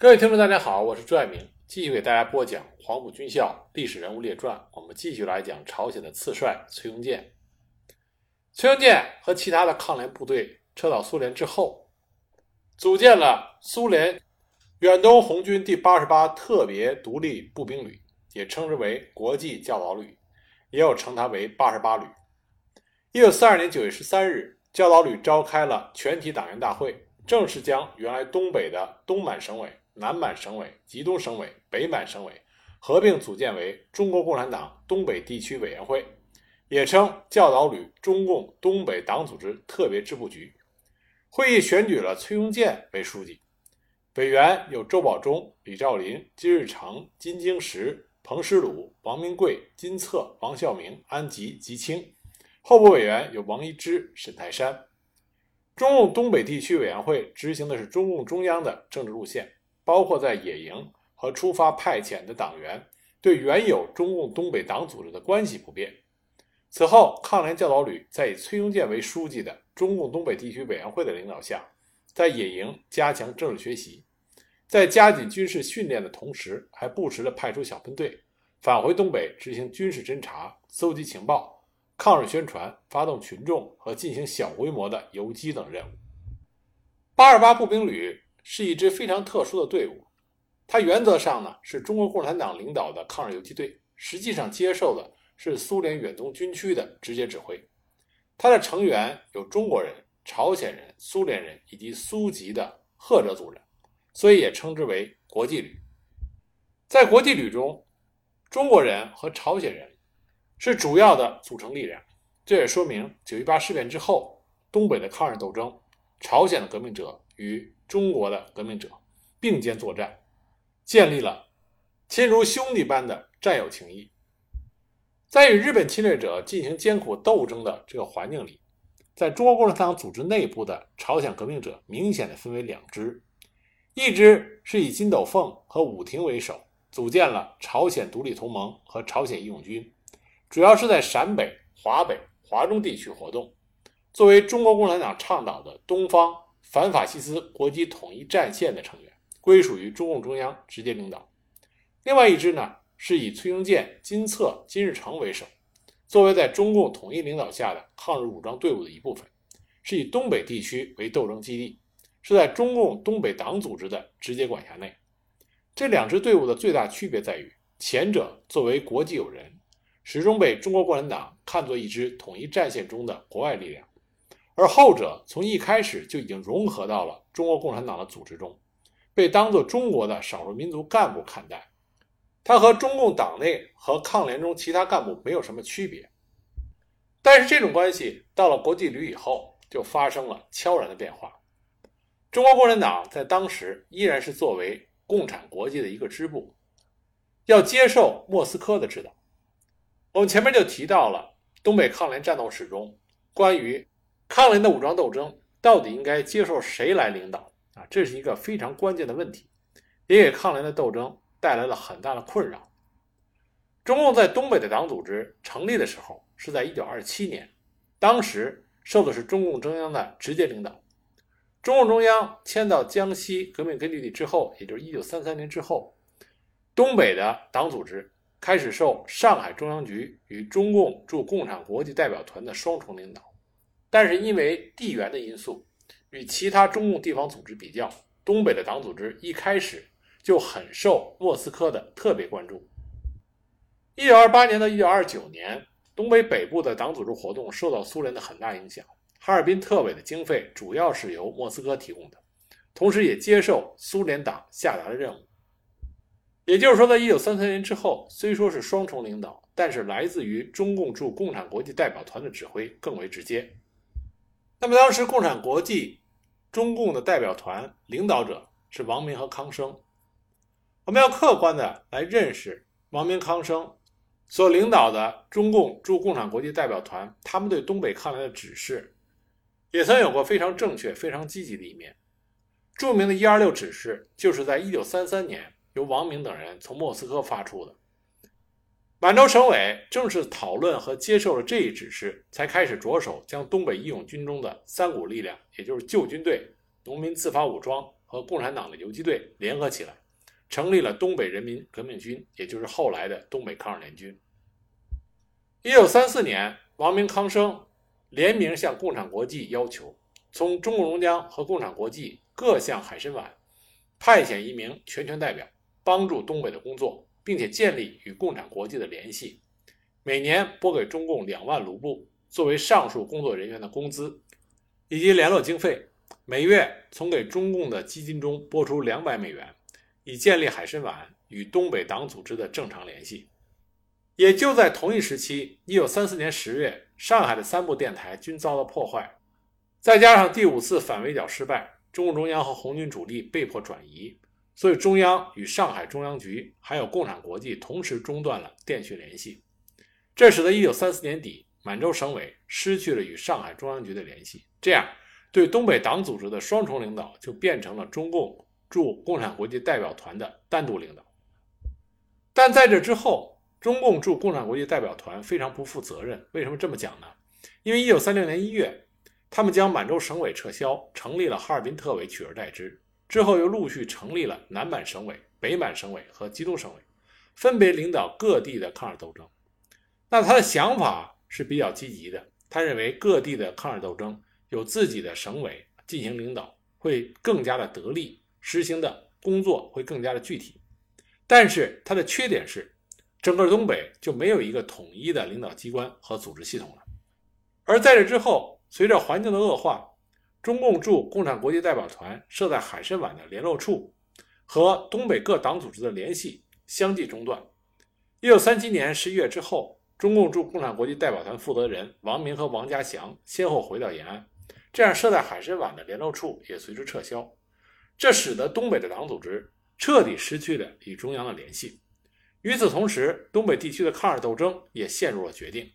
各位听众，大家好，我是朱爱明，继续给大家播讲《黄埔军校历史人物列传》。我们继续来讲朝鲜的次帅崔庸健。崔庸健和其他的抗联部队撤到苏联之后，组建了苏联远东红军第八十八特别独立步兵旅，也称之为国际教导旅，也有称它为八十八旅。一九四二年九月十三日，教导旅召开了全体党员大会，正式将原来东北的东满省委。南满省委、吉东省委、北满省委合并组建为中国共产党东北地区委员会，也称教导旅中共东北党组织特别支部局。会议选举了崔庸健为书记，委员有周保中、李兆林、金日成、金京石、彭师鲁、王明贵、金策、王孝明、安吉、吉清。候补委员有王一之、沈泰山。中共东北地区委员会执行的是中共中央的政治路线。包括在野营和出发派遣的党员对原有中共东北党组织的关系不变。此后，抗联教导旅在以崔庸健为书记的中共东北地区委员会的领导下，在野营加强政治学习，在加紧军事训练的同时，还不时地派出小分队返回东北执行军事侦察、搜集情报、抗日宣传、发动群众和进行小规模的游击等任务。八二八步兵旅。是一支非常特殊的队伍，它原则上呢是中国共产党领导的抗日游击队，实际上接受的是苏联远东军区的直接指挥。它的成员有中国人、朝鲜人、苏联人以及苏籍的赫哲族人，所以也称之为国际旅。在国际旅中，中国人和朝鲜人是主要的组成力量。这也说明九一八事变之后，东北的抗日斗争，朝鲜的革命者与中国的革命者并肩作战，建立了亲如兄弟般的战友情谊。在与日本侵略者进行艰苦斗争的这个环境里，在中国共产党组织内部的朝鲜革命者明显的分为两支：一支是以金斗凤和武亭为首，组建了朝鲜独立同盟和朝鲜义勇军，主要是在陕北、华北、华中地区活动，作为中国共产党倡导的东方。反法西斯国际统一战线的成员，归属于中共中央直接领导。另外一支呢，是以崔庸健、金策、金日成为首，作为在中共统一领导下的抗日武装队伍的一部分，是以东北地区为斗争基地，是在中共东北党组织的直接管辖内。这两支队伍的最大区别在于，前者作为国际友人，始终被中国共产党看作一支统一战线中的国外力量。而后者从一开始就已经融合到了中国共产党的组织中，被当作中国的少数民族干部看待。他和中共党内和抗联中其他干部没有什么区别。但是这种关系到了国际旅以后，就发生了悄然的变化。中国共产党在当时依然是作为共产国际的一个支部，要接受莫斯科的指导。我们前面就提到了东北抗联战斗史中关于。抗联的武装斗争到底应该接受谁来领导啊？这是一个非常关键的问题，也给抗联的斗争带来了很大的困扰。中共在东北的党组织成立的时候是在1927年，当时受的是中共中央的直接领导。中共中央迁到江西革命根据地之后，也就是1933年之后，东北的党组织开始受上海中央局与中共驻共产国际代表团的双重领导。但是因为地缘的因素，与其他中共地方组织比较，东北的党组织一开始就很受莫斯科的特别关注。一九二八年到一九二九年，东北北部的党组织活动受到苏联的很大影响。哈尔滨特委的经费主要是由莫斯科提供的，同时也接受苏联党下达的任务。也就是说，在一九三三年之后，虽说是双重领导，但是来自于中共驻共产国际代表团的指挥更为直接。那么当时共产国际中共的代表团领导者是王明和康生，我们要客观的来认识王明、康生所领导的中共驻共产国际代表团，他们对东北抗联的指示，也曾有过非常正确、非常积极的一面。著名的“一二六”指示，就是在一九三三年由王明等人从莫斯科发出的。满洲省委正式讨论和接受了这一指示，才开始着手将东北义勇军中的三股力量，也就是旧军队、农民自发武装和共产党的游击队联合起来，成立了东北人民革命军，也就是后来的东北抗日联军。一九三四年，王明、康生联名向共产国际要求，从中共中央和共产国际各向海参崴派遣一名全权代表，帮助东北的工作，并且建立与共产国际的联系，每年拨给中共两万卢布作为上述工作人员的工资以及联络经费。每月从给中共的基金中拨出两百美元，以建立海参崴与东北党组织的正常联系。也就在同一时期，一九三四年十月，上海的三部电台均遭到破坏，再加上第五次反围剿失败，中共中央和红军主力被迫转移，所以中央与上海中央局还有共产国际同时中断了电讯联系。这使得一九三四年底，满洲省委失去了与上海中央局的联系，这样。对东北党组织的双重领导就变成了中共驻共产国际代表团的单独领导。但在这之后，中共驻共产国际代表团非常不负责任。为什么这么讲呢？因为1936年1月，他们将满洲省委撤销，成立了哈尔滨特委取而代之。之后又陆续成立了南满省委、北满省委和吉东省委，分别领导各地的抗日斗争。那他的想法是比较积极的，他认为各地的抗日斗争。有自己的省委进行领导，会更加的得力，实行的工作会更加的具体。但是他的缺点是，整个东北就没有一个统一的领导机关和组织系统了。而在这之后，随着环境的恶化，中共驻共产国际代表团设在海参崴的联络处和东北各党组织的联系相继中断。一九三七年十一月之后，中共驻共产国际代表团负责人王明和王家祥先后回到延安。这样设在海参崴的联络处也随之撤销，这使得东北的党组织彻底失去了与中央的联系。与此同时，东北地区的抗日斗争也陷入了绝境，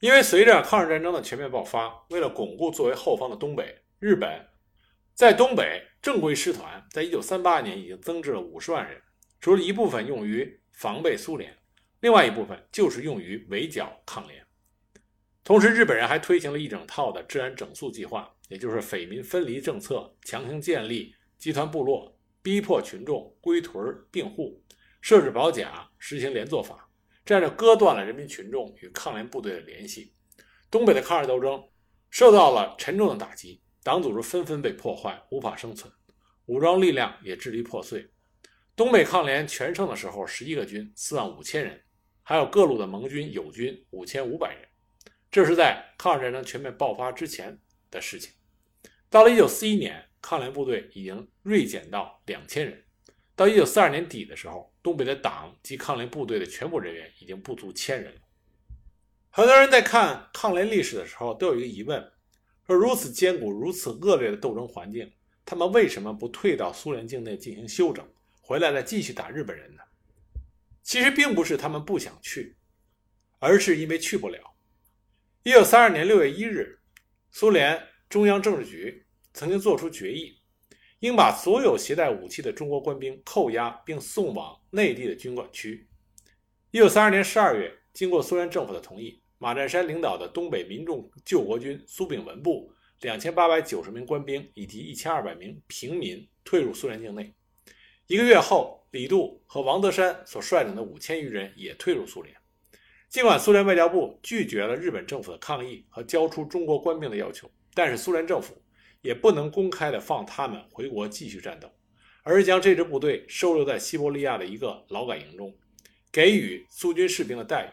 因为随着抗日战争的全面爆发，为了巩固作为后方的东北，日本在东北正规师团在一九三八年已经增至了五十万人，除了一部分用于防备苏联，另外一部分就是用于围剿抗联。同时，日本人还推行了一整套的治安整肃计划，也就是匪民分离政策，强行建立集团部落，逼迫群众归屯并户，设置保甲，实行连坐法，这样就割断了人民群众与抗联部队的联系。东北的抗日斗争受到了沉重的打击，党组织纷纷被破坏，无法生存，武装力量也支离破碎。东北抗联全盛的时候，十一个军，四万五千人，还有各路的盟军、友军五千五百人。这是在抗日战争全面爆发之前的事情。到了1941年，抗联部队已经锐减到两千人。到1942年底的时候，东北的党及抗联部队的全部人员已经不足千人了。很多人在看抗联历史的时候，都有一个疑问：说如此艰苦、如此恶劣的斗争环境，他们为什么不退到苏联境内进行休整，回来再继续打日本人呢？其实并不是他们不想去，而是因为去不了。一九三二年六月一日，苏联中央政治局曾经作出决议，应把所有携带武器的中国官兵扣押并送往内地的军管区。一九三二年十二月，经过苏联政府的同意，马占山领导的东北民众救国军苏炳文部两千八百九十名官兵以及一千二百名平民退入苏联境内。一个月后，李杜和王德山所率领的五千余人也退入苏联。尽管苏联外交部拒绝了日本政府的抗议和交出中国官兵的要求，但是苏联政府也不能公开的放他们回国继续战斗，而是将这支部队收留在西伯利亚的一个劳改营中，给予苏军士兵的待遇。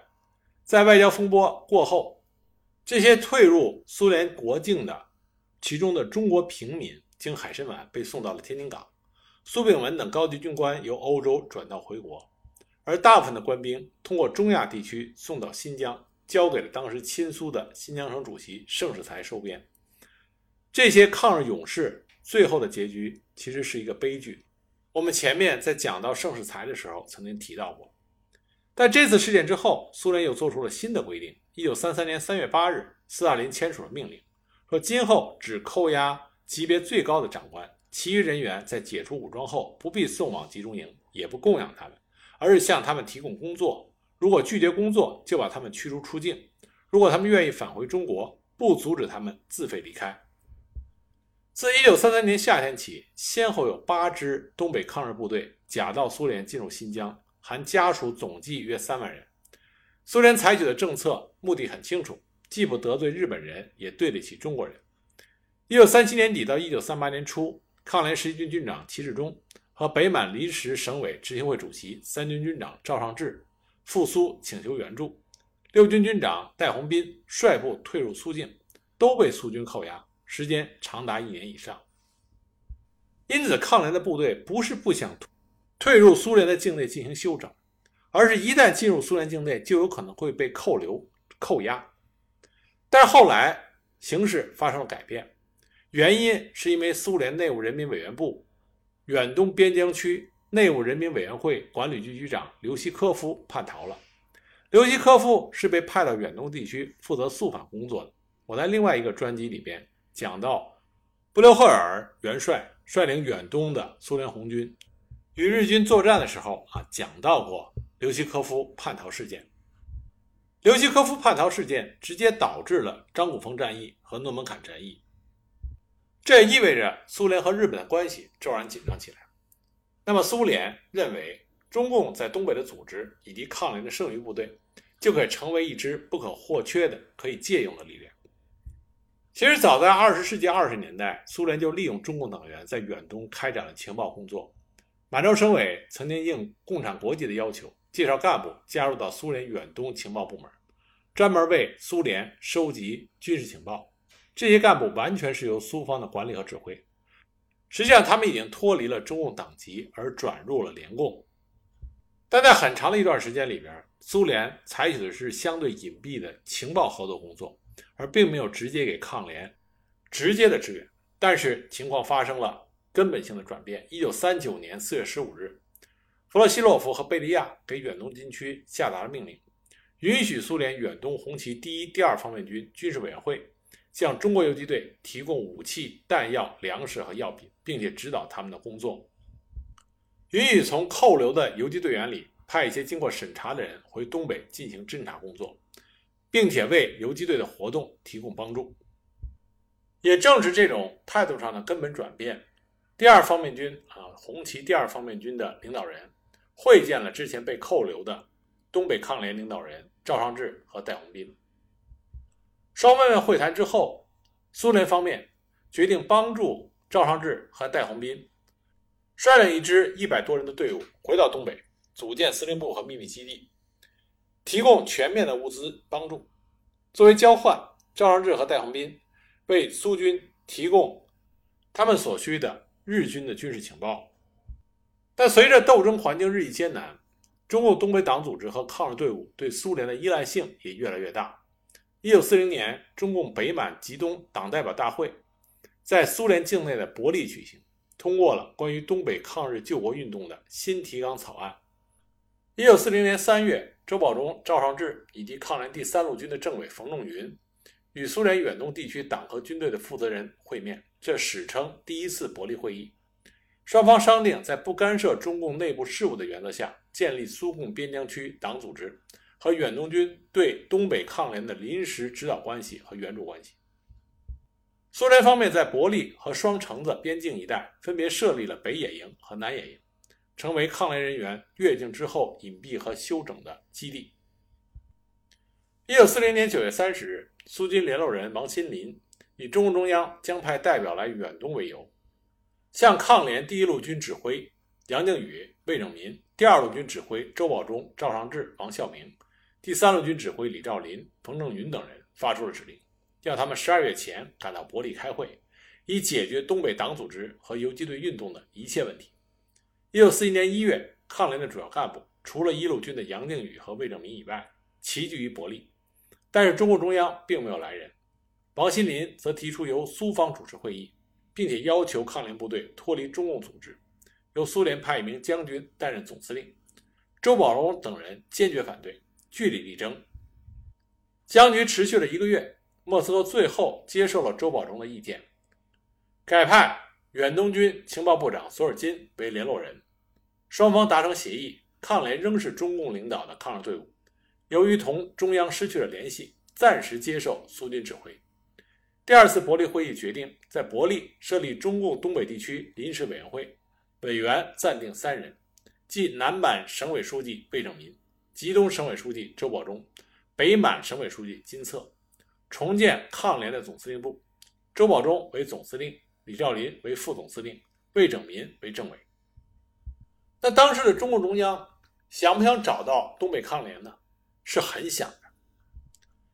在外交风波过后，这些退入苏联国境的其中的中国平民经海参崴被送到了天津港，苏炳文等高级军官由欧洲转到回国。而大部分的官兵通过中亚地区送到新疆，交给了当时亲苏的新疆省主席盛世才收编。这些抗日勇士最后的结局其实是一个悲剧。我们前面在讲到盛世才的时候曾经提到过。但这次事件之后，苏联又做出了新的规定。一九三三年三月八日，斯大林签署了命令，说今后只扣押级别最高的长官，其余人员在解除武装后不必送往集中营，也不供养他们。而是向他们提供工作，如果拒绝工作，就把他们驱逐出境；如果他们愿意返回中国，不阻止他们自费离开。自1933年夏天起，先后有八支东北抗日部队假到苏联进入新疆，含家属总计约三万人。苏联采取的政策目的很清楚，既不得罪日本人，也对得起中国人。1937年底到1938年初，抗联十一军军长齐志忠和北满临时省委执行会主席、三军军长赵尚志赴苏请求援助，六军军长戴洪斌率部退入苏境，都被苏军扣押。时间长达一年以上，因此抗联的部队不是不想退入苏联的境内进行休整，而是一旦进入苏联境内，就有可能会被扣留、扣押。但是后来形势发生了改变，原因是因为苏联内务人民委员部远东边疆区内务人民委员会管理局局长刘希科夫叛逃了。刘希科夫是被派到远东地区负责肃反工作的。我在另外一个专辑里边。讲到布留赫尔元帅率领远东的苏联红军与日军作战的时候啊，讲到过刘希科夫叛逃事件。刘希科夫叛逃事件直接导致了张古峰战役和诺门坎战役，这也意味着苏联和日本的关系骤然紧张起来。那么，苏联认为中共在东北的组织以及抗联的剩余部队，就可以成为一支不可或缺的可以借用的力量。其实早在二十世纪二十年代，苏联就利用中共党员在远东开展了情报工作。满洲省委曾经应共产国际的要求，介绍干部加入到苏联远东情报部门，专门为苏联收集军事情报。这些干部完全是由苏方的管理和指挥。实际上，他们已经脱离了中共党籍，而转入了联共。但在很长的一段时间里边，苏联采取的是相对隐蔽的情报合作工作。而并没有直接给抗联直接的支援，但是情况发生了根本性的转变。一九三九年四月十五日，弗洛西洛夫和贝利亚给远东军区下达了命令，允许苏联远东红旗第一、第二方面军军事委员会向中国游击队提供武器、弹药、粮食和药品，并且指导他们的工作，允许从扣留的游击队员里派一些经过审查的人回东北进行侦察工作。并且为游击队的活动提供帮助。也正是这种态度上的根本转变，第二方面军啊，红旗第二方面军的领导人会见了之前被扣留的东北抗联领导人赵尚志和戴洪斌。双方面会谈之后，苏联方面决定帮助赵尚志和戴洪斌率领一支一百多人的队伍回到东北，组建司令部和秘密基地。提供全面的物资帮助，作为交换，赵尚志和戴洪斌为苏军提供他们所需的日军的军事情报。但随着斗争环境日益艰难，中共东北党组织和抗日队伍对苏联的依赖性也越来越大。一九四零年，中共北满吉东党代表大会在苏联境内的伯力举行，通过了关于东北抗日救国运动的新提纲草案。一九四零年三月。周保中、赵尚志以及抗联第三路军的政委冯仲云与苏联远东地区党和军队的负责人会面，这史称第一次伯利会议。双方商定在不干涉中共内部事务的原则下，建立苏共边疆区党组织和远东军对东北抗联的临时指导关系和援助关系。苏联方面在伯利和双城子边境一带分别设立了北野营和南野营。成为抗联人员越境之后隐蔽和休整的基地。一九四零年九月三十日，苏军联络人王新林以中共中央将派代表来远东为由，向抗联第一路军指挥杨靖宇、魏正民、第二路军指挥周保中、赵尚志、王孝明、第三路军指挥李兆林、彭正云等人发出了指令，要他们十二月前赶到伯利开会，以解决东北党组织和游击队运动的一切问题。一九四一年一月，抗联的主要干部除了一路军的杨靖宇和魏正民以外，齐聚于伯利。但是中共中央并没有来人。王新林则提出由苏方主持会议，并且要求抗联部队脱离中共组织，由苏联派一名将军担任总司令。周保荣等人坚决反对，据理力争。僵局持续了一个月，莫斯科最后接受了周保中的意见，改派远东军情报部长索尔金为联络人。双方达成协议，抗联仍是中共领导的抗日队伍。由于同中央失去了联系，暂时接受苏军指挥。第二次伯利会议决定在伯利设立中共东北地区临时委员会，委员暂定三人，即南满省委书记魏正民、吉东省委书记周保中、北满省委书记金策，重建抗联的总司令部，周保中为总司令，李兆林为副总司令，魏正民为政委。那当时的中共中央想不想找到东北抗联呢？是很想的，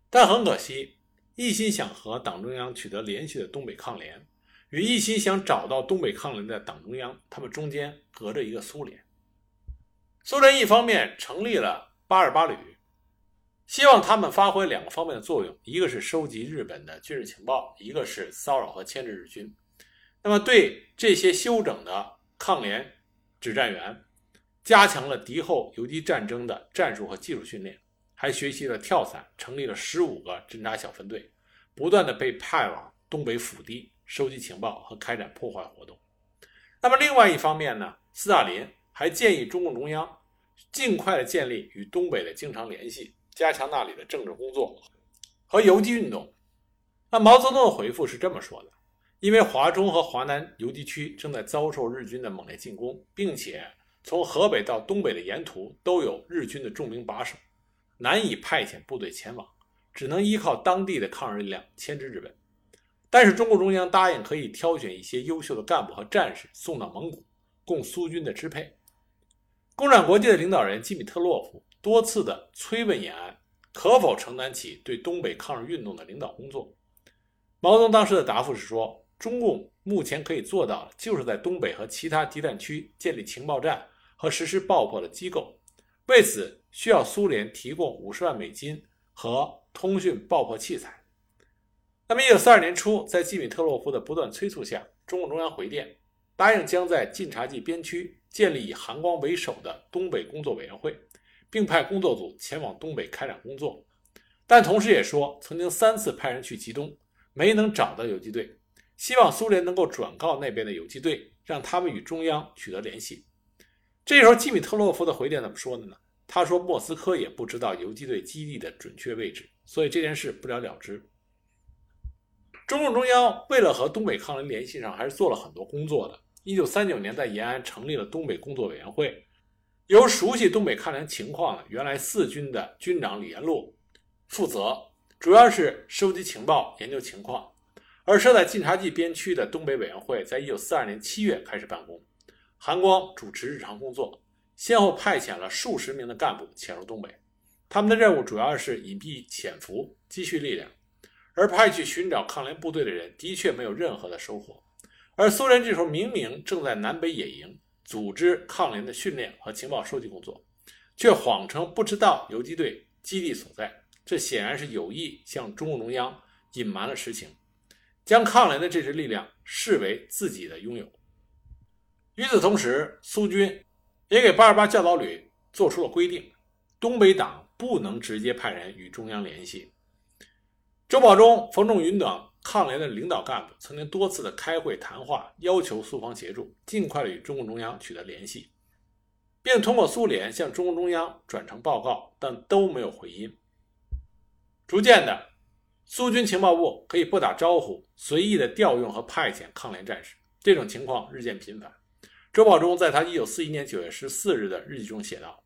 但很可惜。一心想和党中央取得联系的东北抗联，与一心想找到东北抗联的党中央，他们中间隔着一个苏联。苏联一方面成立了八二八旅，希望他们发挥两个方面的作用：一个是收集日本的军事情报，一个是骚扰和牵制日军。那么对这些休整的抗联指战员，加强了敌后游击战争的战术和技术训练。还学习了跳伞，成立了十五个侦察小分队，不断的被派往东北腹地收集情报和开展破坏活动。那么另外一方面呢，斯大林还建议中共中央尽快的建立与东北的经常联系，加强那里的政治工作和游击运动。那毛泽东的回复是这么说的：因为华中和华南游击区正在遭受日军的猛烈进攻，并且从河北到东北的沿途都有日军的重兵把守。难以派遣部队前往，只能依靠当地的抗日力量牵制日本。但是中共中央答应可以挑选一些优秀的干部和战士送到蒙古，供苏军的支配。共产国际的领导人基米特洛夫多次的催问延安可否承担起对东北抗日运动的领导工作。毛泽东当时的答复是说，中共目前可以做到的，就是在东北和其他敌占区建立情报站和实施爆破的机构。为此，需要苏联提供五十万美金和通讯爆破器材。那么，一九四二年初，在基米特洛夫的不断催促下，中共中央回电，答应将在晋察冀边区建立以韩光为首的东北工作委员会，并派工作组前往东北开展工作。但同时也说，曾经三次派人去吉东，没能找到游击队，希望苏联能够转告那边的游击队，让他们与中央取得联系。这时候，基米特洛夫的回电怎么说的呢？他说：“莫斯科也不知道游击队基地的准确位置，所以这件事不了了之。”中共中央为了和东北抗联联系上，还是做了很多工作的。一九三九年，在延安成立了东北工作委员会，由熟悉东北抗联情况的原来四军的军长李延禄负责，主要是收集情报、研究情况。而设在晋察冀边区的东北委员会，在一九四二年七月开始办公。韩光主持日常工作，先后派遣了数十名的干部潜入东北。他们的任务主要是隐蔽潜伏、积蓄力量，而派去寻找抗联部队的人的确没有任何的收获。而苏联这时候明明正在南北野营，组织抗联的训练和情报收集工作，却谎称不知道游击队基地所在。这显然是有意向中共中央隐瞒了实情，将抗联的这支力量视为自己的拥有。与此同时，苏军也给八二八教导旅做出了规定：东北党不能直接派人与中央联系。周保中、冯仲云等抗联的领导干部曾经多次的开会谈话，要求苏方协助，尽快的与中共中央取得联系，并通过苏联向中共中央转呈报告，但都没有回音。逐渐的，苏军情报部可以不打招呼，随意的调用和派遣抗联战士，这种情况日渐频繁。周保中在他1941年9月14日的日记中写道：“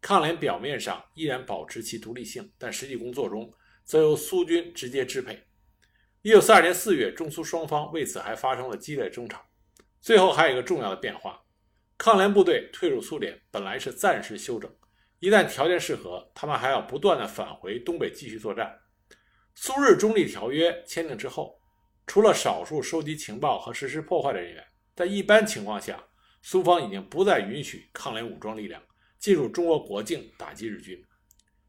抗联表面上依然保持其独立性，但实际工作中则由苏军直接支配。”1942 年4月，中苏双方为此还发生了激烈争吵。最后还有一个重要的变化：抗联部队退入苏联本来是暂时休整，一旦条件适合，他们还要不断的返回东北继续作战。苏日中立条约签订之后，除了少数收集情报和实施破坏的人员，在一般情况下，苏方已经不再允许抗联武装力量进入中国国境打击日军，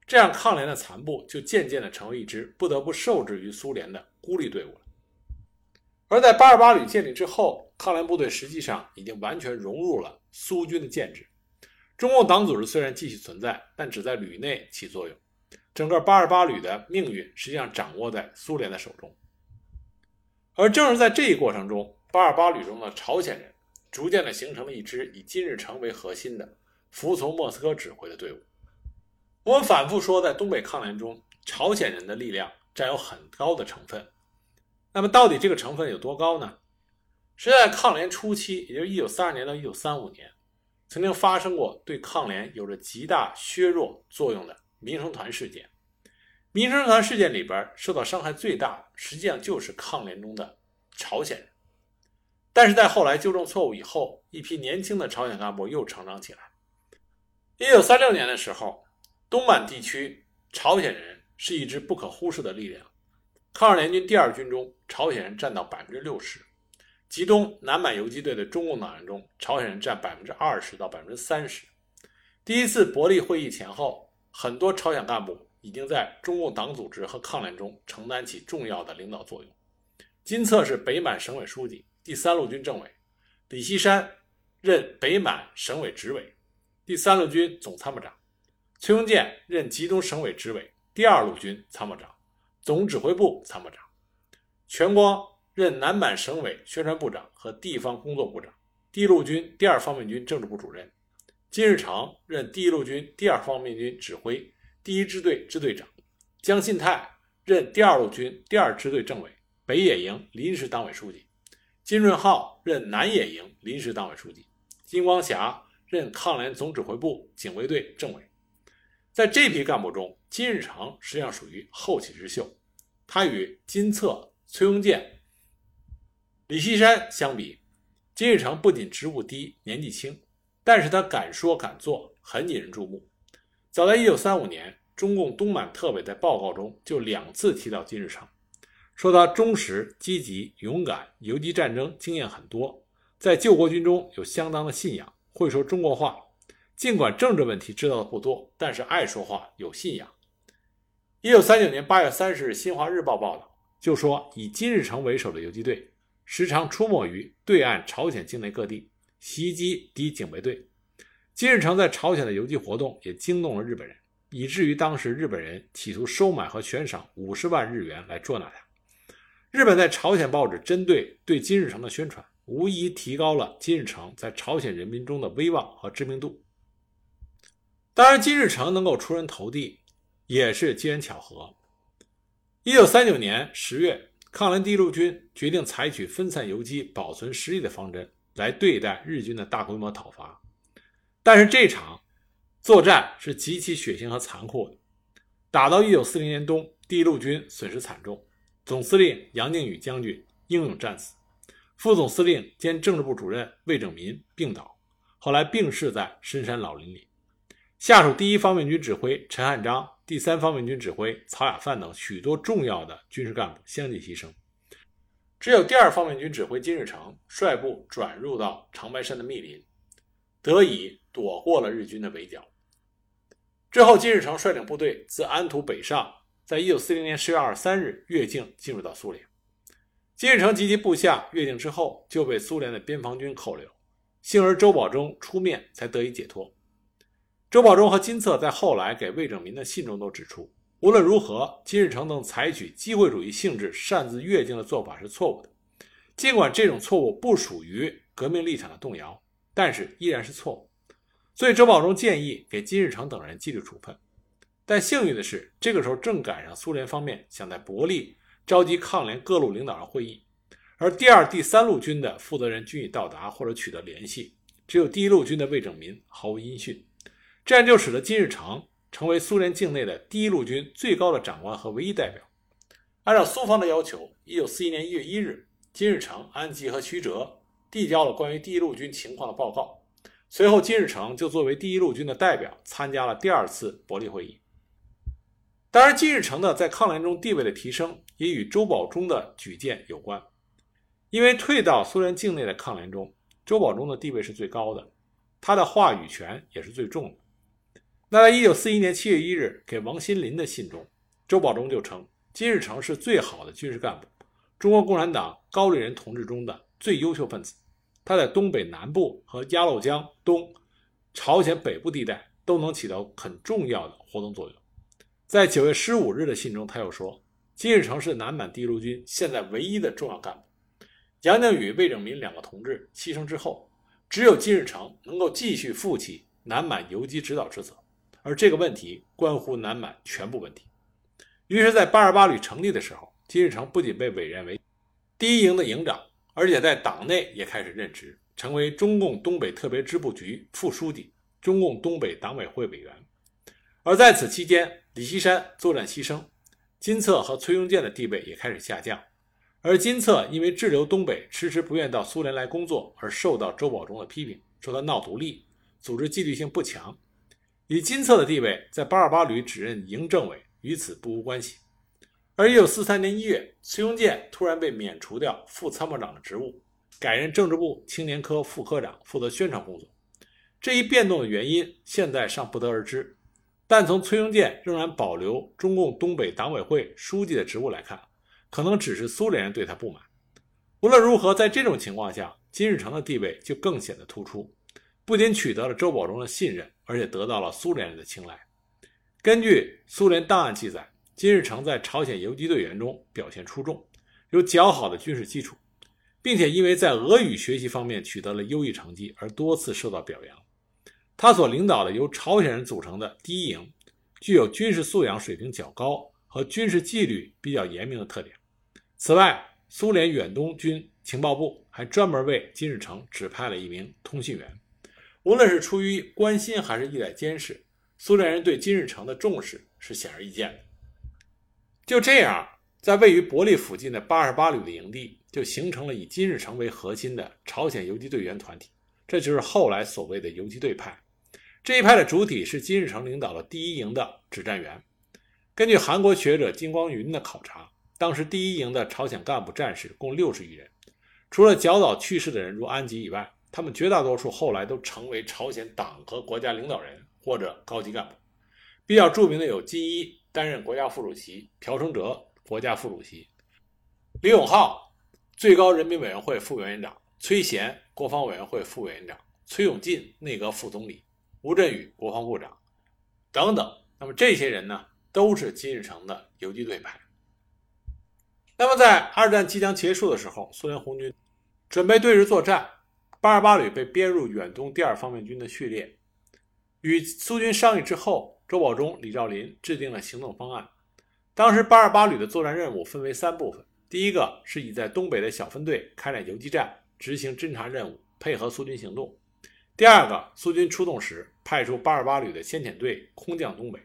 这样抗联的残部就渐渐地成为一支不得不受制于苏联的孤立队伍了。而在八二八旅建立之后，抗联部队实际上已经完全融入了苏军的建制。中共党组织虽然继续存在，但只在旅内起作用，整个八二八旅的命运实际上掌握在苏联的手中。而正是在这一过程中，八二八旅中的朝鲜人。逐渐的形成了一支以金日成为核心的、服从莫斯科指挥的队伍。我们反复说，在东北抗联中，朝鲜人的力量占有很高的成分。那么，到底这个成分有多高呢？是在抗联初期，也就是一九三二年到一九三五年，曾经发生过对抗联有着极大削弱作用的民生团事件。民生团事件里边受到伤害最大，实际上就是抗联中的朝鲜人。但是在后来纠正错误以后，一批年轻的朝鲜干部又成长起来。一九三六年的时候，东满地区朝鲜人是一支不可忽视的力量。抗日联军第二军中，朝鲜人占到百分之六十；其中南满游击队的中共党员中，朝鲜人占百分之二十到百分之三十。第一次伯利会议前后，很多朝鲜干部已经在中共党组织和抗联中承担起重要的领导作用。金策是北满省委书记、第三路军政委，李锡山任北满省委执委、第三路军总参谋长，崔庸健任吉东省委执委、第二路军参谋长。总指挥部参谋长，全光任南满省委宣传部长和地方工作部长，第一路军第二方面军政治部主任。金日成任第一路军第二方面军指挥，第一支队支队长。江信泰任第二路军第二支队政委，北野营临时党委书记。金润浩任南野营临时党委书记。金光霞任抗联总指挥部警卫队政委。在这批干部中，金日成实际上属于后起之秀。他与金策、崔庸健、李锡山相比，金日成不仅职务低、年纪轻，但是他敢说敢做，很引人注目。早在1935年，中共东满特委在报告中就两次提到金日成，说他忠实、积极、勇敢，游击战争经验很多，在救国军中有相当的信仰，会说中国话。尽管政治问题知道的不多，但是爱说话，有信仰。一九三九年八月三十日，《新华日报》报道就说，以金日成为首的游击队时常出没于对岸朝鲜境内各地，袭击敌警备队。金日成在朝鲜的游击活动也惊动了日本人，以至于当时日本人企图收买和悬赏五十万日元来捉拿他。日本在朝鲜报纸针对对金日成的宣传，无疑提高了金日成在朝鲜人民中的威望和知名度。当然，金日成能够出人头地，也是机缘巧合。一九三九年十月，抗联第一路军决定采取分散游击、保存实力的方针来对待日军的大规模讨伐。但是这场作战是极其血腥和残酷的。打到一九四零年冬，第一路军损失惨重，总司令杨靖宇将军英勇战死，副总司令兼政治部主任魏拯民病倒，后来病逝在深山老林里。下属第一方面军指挥陈汉章、第三方面军指挥曹亚范等许多重要的军事干部相继牺牲，只有第二方面军指挥金日成率部转入到长白山的密林，得以躲过了日军的围剿。之后，金日成率领部队自安图北上，在一九四零年十月二十三日越境进入到苏联。金日成及其部下越境之后，就被苏联的边防军扣留，幸而周保中出面，才得以解脱。周保中和金策在后来给魏拯民的信中都指出，无论如何，金日成等采取机会主义性质擅自越境的做法是错误的。尽管这种错误不属于革命立场的动摇，但是依然是错误。所以周保中建议给金日成等人纪律处分。但幸运的是，这个时候正赶上苏联方面想在伯利召集抗联各路领导人会议，而第二、第三路军的负责人均已到达或者取得联系，只有第一路军的魏拯民毫无音讯。这样就使得金日成成为苏联境内的第一路军最高的长官和唯一代表。按照苏方的要求，一九四一年一月一日，金日成、安吉和徐哲递交了关于第一路军情况的报告。随后，金日成就作为第一路军的代表参加了第二次伯利会议。当然，金日成的在抗联中地位的提升也与周保中的举荐有关，因为退到苏联境内的抗联中，周保中的地位是最高的，他的话语权也是最重的。那在一九四一年七月一日给王新林的信中，周保中就称金日成是最好的军事干部，中国共产党高丽人同志中的最优秀分子。他在东北南部和鸭绿江东、朝鲜北部地带都能起到很重要的活动作用。在九月十五日的信中，他又说，金日成是南满第一路军现在唯一的重要干部。杨靖宇、魏拯民两个同志牺牲之后，只有金日成能够继续负起南满游击指导之责。而这个问题关乎南满全部问题。于是，在八二八旅成立的时候，金日成不仅被委任为第一营的营长，而且在党内也开始任职，成为中共东北特别支部局副书记、中共东北党委会委员。而在此期间，李锡山作战牺牲，金策和崔庸健的地位也开始下降。而金策因为滞留东北，迟迟不愿到苏联来工作，而受到周保中的批评，说他闹独立，组织纪律性不强。以金策的地位，在八二八旅指任营政委，与此不无关系。而一九四三年一月，崔庸健突然被免除掉副参谋长的职务，改任政治部青年科副科长，负责宣传工作。这一变动的原因，现在尚不得而知。但从崔庸健仍然保留中共东北党委会书记的职务来看，可能只是苏联人对他不满。无论如何，在这种情况下，金日成的地位就更显得突出，不仅取得了周保中的信任，而且得到了苏联人的青睐。根据苏联档案记载，金日成在朝鲜游击队员中表现出众，有较好的军事基础，并且因为在俄语学习方面取得了优异成绩，而多次受到表扬。他所领导的由朝鲜人组成的第一营，具有军事素养水平较高和军事纪律比较严明的特点。此外，苏联远东军情报部还专门为金日成指派了一名通信员。无论是出于关心还是意在监视，苏联人对金日成的重视是显而易见的。就这样，在位于伯利附近的八二八旅的营地，就形成了以金日成为核心的朝鲜游击队员团体，这就是后来所谓的游击队派。这一派的主体是金日成领导的第一营的指战员。根据韩国学者金光云的考察，当时第一营的朝鲜干部战士共六十余人，除了较早去世的人如安吉以外，他们绝大多数后来都成为朝鲜党和国家领导人或者高级干部。比较著名的有金一担任国家副主席，朴成哲国家副主席，李永浩最高人民委员会副委员长，崔贤国防委员会副委员长，崔永进内阁副总理。吴镇宇国防部长等等，那么这些人呢，都是金日成的游击队派。那么在二战即将结束的时候，苏联红军准备对日作战，八二八旅被编入远东第二方面军的序列。与苏军商议之后，周保中、李兆林制定了行动方案。当时八二八旅的作战任务分为三部分：第一个是以在东北的小分队开展游击战，执行侦察任务，配合苏军行动。第二个，苏军出动时，派出八二八旅的先遣队空降东北，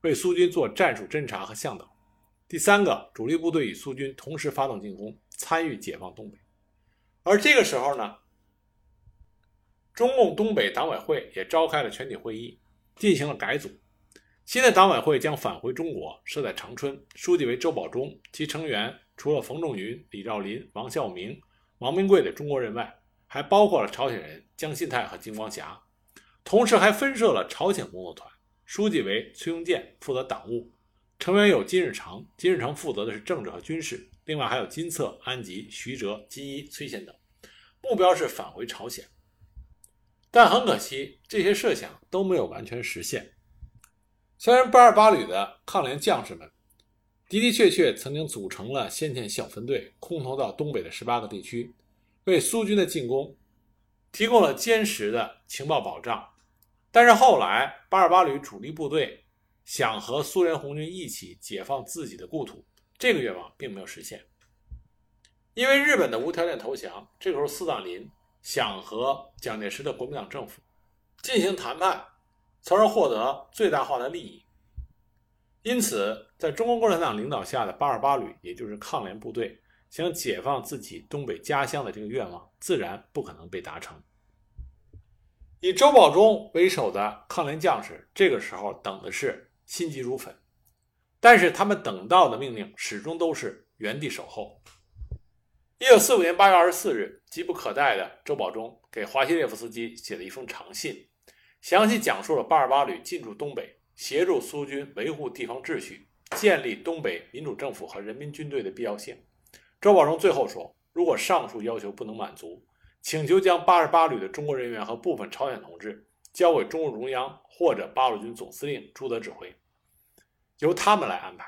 为苏军做战术侦察和向导。第三个，主力部队与苏军同时发动进攻，参与解放东北。而这个时候呢，中共东北党委会也召开了全体会议，进行了改组。新的党委会将返回中国，设在长春，书记为周保中，其成员除了冯仲云、李兆林、王孝明、王明贵的中国人外。还包括了朝鲜人江信泰和金光霞，同时还分设了朝鲜工作团，书记为崔庸健，负责党务，成员有金日成，金日成负责的是政治和军事，另外还有金策、安吉、徐哲、金一、崔贤等，目标是返回朝鲜。但很可惜，这些设想都没有完全实现。虽然八二八旅的抗联将士们的的确确曾经组成了先遣小分队，空投到东北的十八个地区。为苏军的进攻提供了坚实的情报保障，但是后来八二八旅主力部队想和苏联红军一起解放自己的故土，这个愿望并没有实现。因为日本的无条件投降，这个时候斯大林想和蒋介石的国民党政府进行谈判，从而获得最大化的利益。因此，在中国共产党领导下的八二八旅，也就是抗联部队。想解放自己东北家乡的这个愿望，自然不可能被达成。以周保中为首的抗联将士，这个时候等的是心急如焚，但是他们等到的命令始终都是原地守候。一九四五年八月二十四日，急不可待的周保中给华西列夫斯基写了一封长信，详细讲述了八二八旅进驻东北，协助苏军维护地方秩序，建立东北民主政府和人民军队的必要性。周保中最后说：“如果上述要求不能满足，请求将八十八旅的中国人员和部分朝鲜同志交给中共中央或者八路军总司令朱德指挥，由他们来安排。”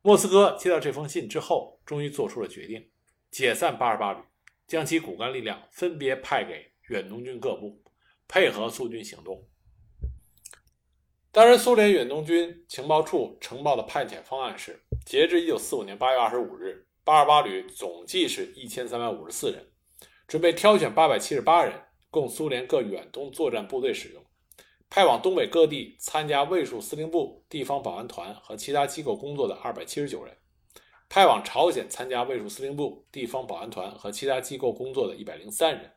莫斯科接到这封信之后，终于做出了决定，解散八十八旅，将其骨干力量分别派给远东军各部，配合苏军行动。当然，苏联远东军情报处呈报的派遣方案是：截至一九四五年八月二十五日。八二八旅总计是一千三百五十四人，准备挑选八百七十八人供苏联各远东作战部队使用，派往东北各地参加卫戍司令部、地方保安团和其他机构工作的二百七十九人，派往朝鲜参加卫戍司令部、地方保安团和其他机构工作的一百零三人。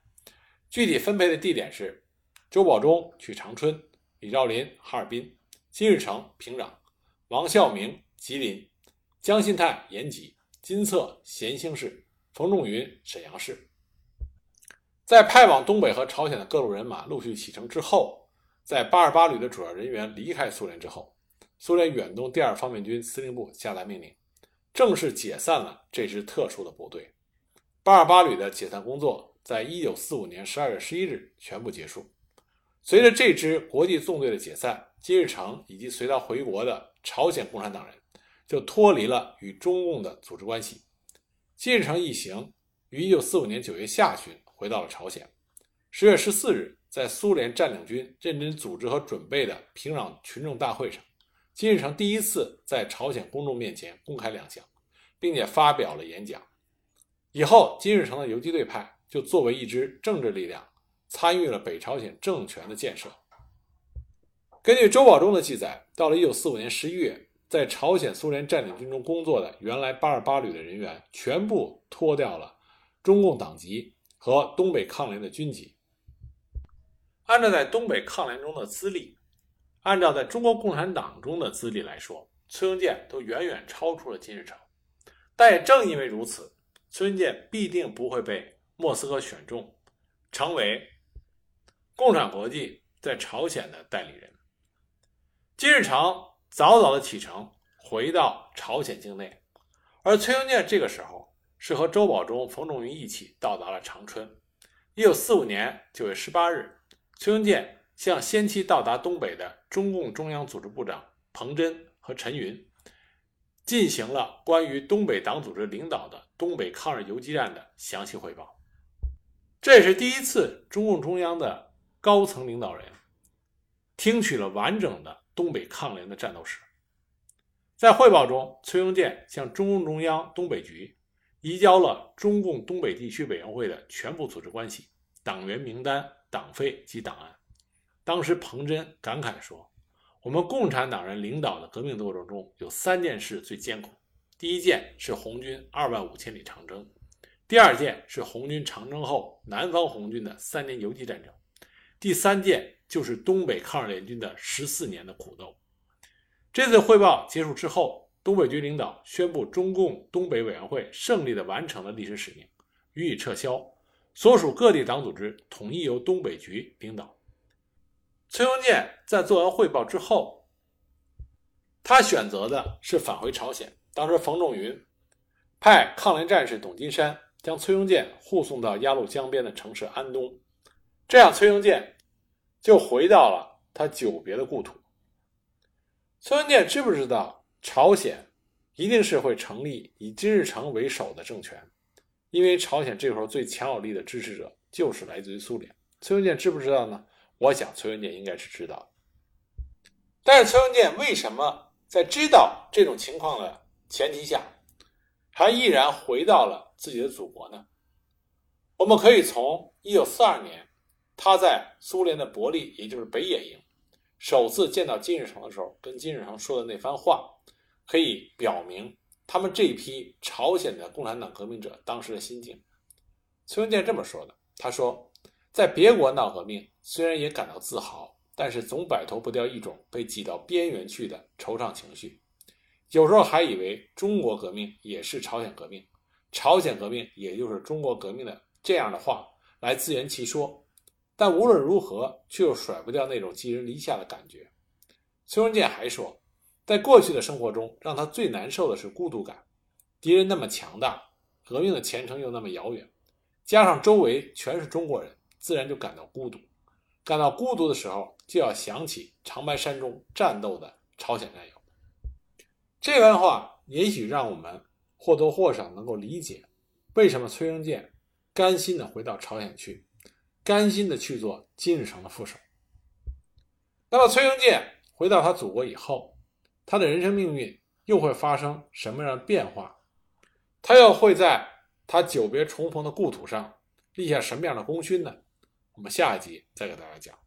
具体分配的地点是：周保中去长春，李兆林哈尔滨，金日成平壤，王孝明吉林，江信泰延吉。金策咸兴市，冯仲云沈阳市。在派往东北和朝鲜的各路人马陆续启程之后，在八二八旅的主要人员离开苏联之后，苏联远东第二方面军司令部下达命令，正式解散了这支特殊的部队。八二八旅的解散工作在一九四五年十二月十一日全部结束。随着这支国际纵队的解散，金日成以及随他回国的朝鲜共产党人。就脱离了与中共的组织关系。金日成一行于一九四五年九月下旬回到了朝鲜。十月十四日，在苏联占领军认真组织和准备的平壤群众大会上，金日成第一次在朝鲜公众面前公开亮相，并且发表了演讲。以后，金日成的游击队派就作为一支政治力量，参与了北朝鲜政权的建设。根据周保中的记载，到了一九四五年十一月。在朝鲜苏联占领军中工作的原来八二八旅的人员，全部脱掉了中共党籍和东北抗联的军籍。按照在东北抗联中的资历，按照在中国共产党中的资历来说，崔庸健都远远超出了金日成。但也正因为如此，崔庸健必定不会被莫斯科选中，成为共产国际在朝鲜的代理人。金日成。早早的启程，回到朝鲜境内，而崔庸健这个时候是和周保中、冯仲云一起到达了长春。一九四五年九月十八日，崔庸健向先期到达东北的中共中央组织部长彭真和陈云进行了关于东北党组织领导的东北抗日游击战的详细汇报。这也是第一次，中共中央的高层领导人听取了完整的。东北抗联的战斗史，在汇报中，崔庸健向中共中央东北局移交了中共东北地区委员会的全部组织关系、党员名单、党费及档案。当时，彭真感慨说：“我们共产党人领导的革命斗争中有三件事最艰苦，第一件是红军二万五千里长征，第二件是红军长征后南方红军的三年游击战争，第三件。”就是东北抗日联军的十四年的苦斗。这次汇报结束之后，东北局领导宣布中共东北委员会胜利地完成了历史使命，予以撤销，所属各地党组织统一由东北局领导。崔庸健在做完汇报之后，他选择的是返回朝鲜。当时冯仲云派抗联战士董金山将崔庸健护送到鸭绿江边的城市安东，这样崔庸健。就回到了他久别的故土。崔庸健知不知道朝鲜一定是会成立以金日成为首的政权？因为朝鲜这时候最强有力的支持者就是来自于苏联。崔庸健知不知道呢？我想崔文健应该是知道。但是崔文健为什么在知道这种情况的前提下，还毅然回到了自己的祖国呢？我们可以从一九四二年。他在苏联的伯利，也就是北野营，首次见到金日成的时候，跟金日成说的那番话，可以表明他们这一批朝鲜的共产党革命者当时的心境。崔文健这么说的：“他说，在别国闹革命，虽然也感到自豪，但是总摆脱不掉一种被挤到边缘去的惆怅情绪。有时候还以为中国革命也是朝鲜革命，朝鲜革命也就是中国革命的这样的话来自圆其说。”但无论如何，却又甩不掉那种寄人篱下的感觉。崔文健还说，在过去的生活中，让他最难受的是孤独感。敌人那么强大，革命的前程又那么遥远，加上周围全是中国人，自然就感到孤独。感到孤独的时候就要想起长白山中战斗的朝鲜战友。这番话也许让我们或多或少能够理解为什么崔英健甘心的回到朝鲜去甘心的去做金日成的副手。那么崔英健回到他祖国以后他的人生命运又会发生什么样的变化？他又会在他久别重逢的故土上立下什么样的功勋呢？我们下一集再给大家讲。